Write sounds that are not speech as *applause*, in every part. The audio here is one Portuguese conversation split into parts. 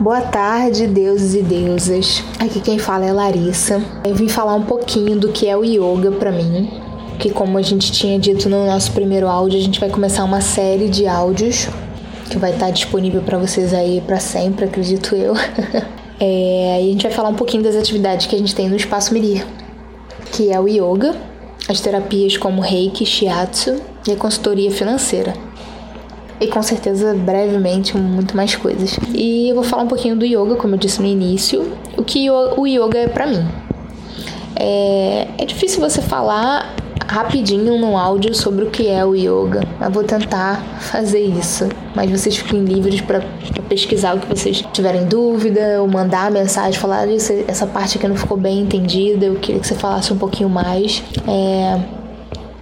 Boa tarde, deuses e deusas. Aqui quem fala é Larissa. Eu vim falar um pouquinho do que é o yoga para mim, que como a gente tinha dito no nosso primeiro áudio, a gente vai começar uma série de áudios que vai estar disponível para vocês aí para sempre, acredito eu. *laughs* é, e a gente vai falar um pouquinho das atividades que a gente tem no Espaço Mirir, que é o yoga, as terapias como Reiki, Shiatsu e a consultoria financeira e com certeza brevemente muito mais coisas. E eu vou falar um pouquinho do yoga, como eu disse no início, o que o yoga é para mim. É, é difícil você falar rapidinho no áudio sobre o que é o yoga. Eu vou tentar fazer isso, mas vocês fiquem livres para pesquisar o que vocês tiverem dúvida ou mandar mensagem, falar essa parte aqui não ficou bem entendida, eu queria que você falasse um pouquinho mais. É,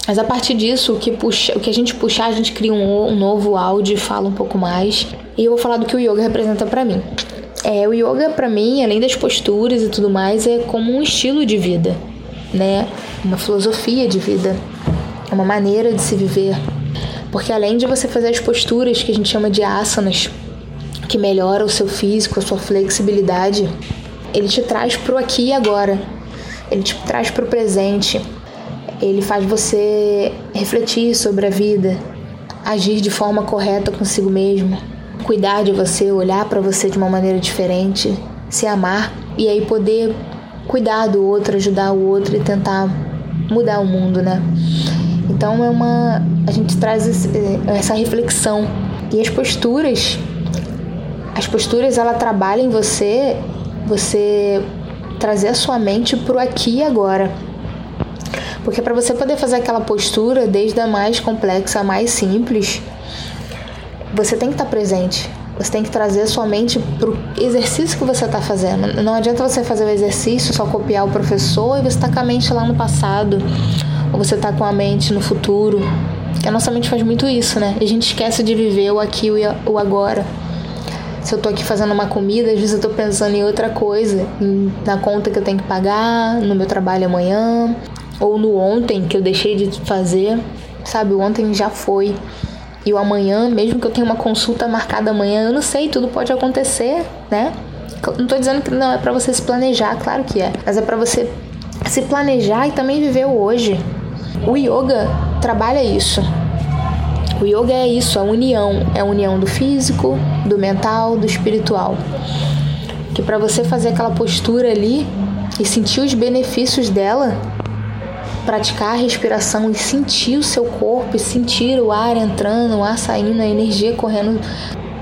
mas a partir disso, o que, puxa, o que a gente puxar, a gente cria um, um novo áudio e fala um pouco mais. E eu vou falar do que o yoga representa para mim. É, o yoga para mim, além das posturas e tudo mais, é como um estilo de vida, né? Uma filosofia de vida, uma maneira de se viver. Porque além de você fazer as posturas que a gente chama de asanas, que melhora o seu físico, a sua flexibilidade, ele te traz pro aqui e agora. Ele te traz pro presente ele faz você refletir sobre a vida, agir de forma correta consigo mesmo, cuidar de você, olhar para você de uma maneira diferente, se amar e aí poder cuidar do outro, ajudar o outro e tentar mudar o mundo, né? Então é uma a gente traz essa reflexão e as posturas as posturas ela trabalha em você você trazer a sua mente pro aqui e agora porque para você poder fazer aquela postura, desde a mais complexa a mais simples, você tem que estar tá presente. Você tem que trazer a sua mente para o exercício que você está fazendo. Não adianta você fazer o exercício, só copiar o professor e você está com a mente lá no passado, ou você está com a mente no futuro. Que a nossa mente faz muito isso, né? E a gente esquece de viver o aqui e o agora. Se eu tô aqui fazendo uma comida, às vezes eu tô pensando em outra coisa, na conta que eu tenho que pagar, no meu trabalho amanhã, ou no ontem que eu deixei de fazer, sabe? O ontem já foi. E o amanhã, mesmo que eu tenha uma consulta marcada amanhã, eu não sei, tudo pode acontecer, né? Não tô dizendo que não é para você se planejar, claro que é, mas é para você se planejar e também viver o hoje. O yoga trabalha isso. O yoga é isso, a união, é a união do físico, do mental, do espiritual. Que para você fazer aquela postura ali e sentir os benefícios dela, praticar a respiração e sentir o seu corpo e sentir o ar entrando, o ar saindo, a energia correndo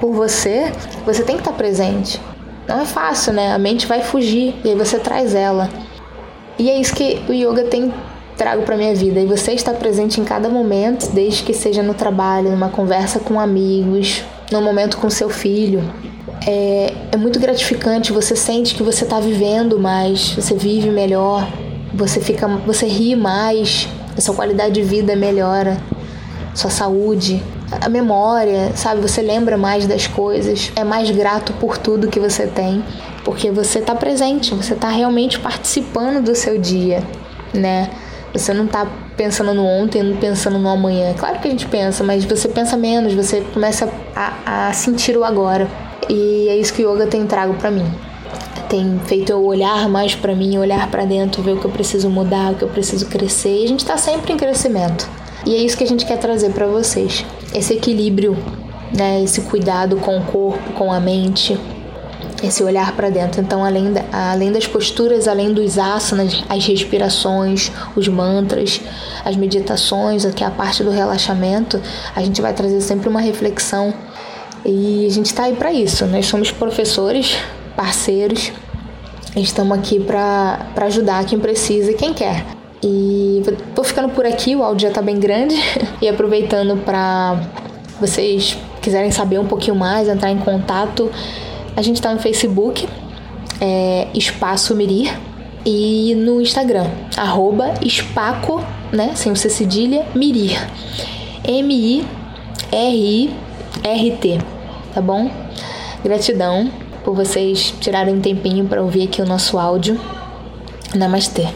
por você, você tem que estar presente. Não é fácil, né? A mente vai fugir e aí você traz ela. E é isso que o yoga tem trago para minha vida. E você está presente em cada momento, desde que seja no trabalho, numa conversa com amigos, no momento com seu filho. É, é muito gratificante, você sente que você está vivendo mais, você vive melhor, você fica, você ri mais, a sua qualidade de vida melhora, sua saúde, a memória, sabe? Você lembra mais das coisas, é mais grato por tudo que você tem, porque você está presente, você está realmente participando do seu dia, né? Você não está pensando no ontem, não pensando no amanhã. Claro que a gente pensa, mas você pensa menos, você começa a, a sentir o agora. E é isso que o yoga tem trago para mim tem feito eu olhar mais para mim, olhar para dentro, ver o que eu preciso mudar, o que eu preciso crescer. E a gente está sempre em crescimento. E é isso que a gente quer trazer para vocês. Esse equilíbrio, né, esse cuidado com o corpo, com a mente, esse olhar para dentro. Então, além, da, além das posturas, além dos asanas, as respirações, os mantras, as meditações, que é a parte do relaxamento, a gente vai trazer sempre uma reflexão. E a gente está aí para isso. Nós somos professores parceiros. Estamos aqui para ajudar quem precisa e quem quer. E vou ficando por aqui, o áudio já está bem grande. *laughs* E aproveitando para vocês quiserem saber um pouquinho mais, entrar em contato, a gente está no Facebook, é Espaço Mirir, e no Instagram, arroba Espaco, né, sem o C cedilha, Mirir. M-I-R-I-R-T, tá bom? Gratidão por vocês tirarem um tempinho para ouvir aqui o nosso áudio. Namastê.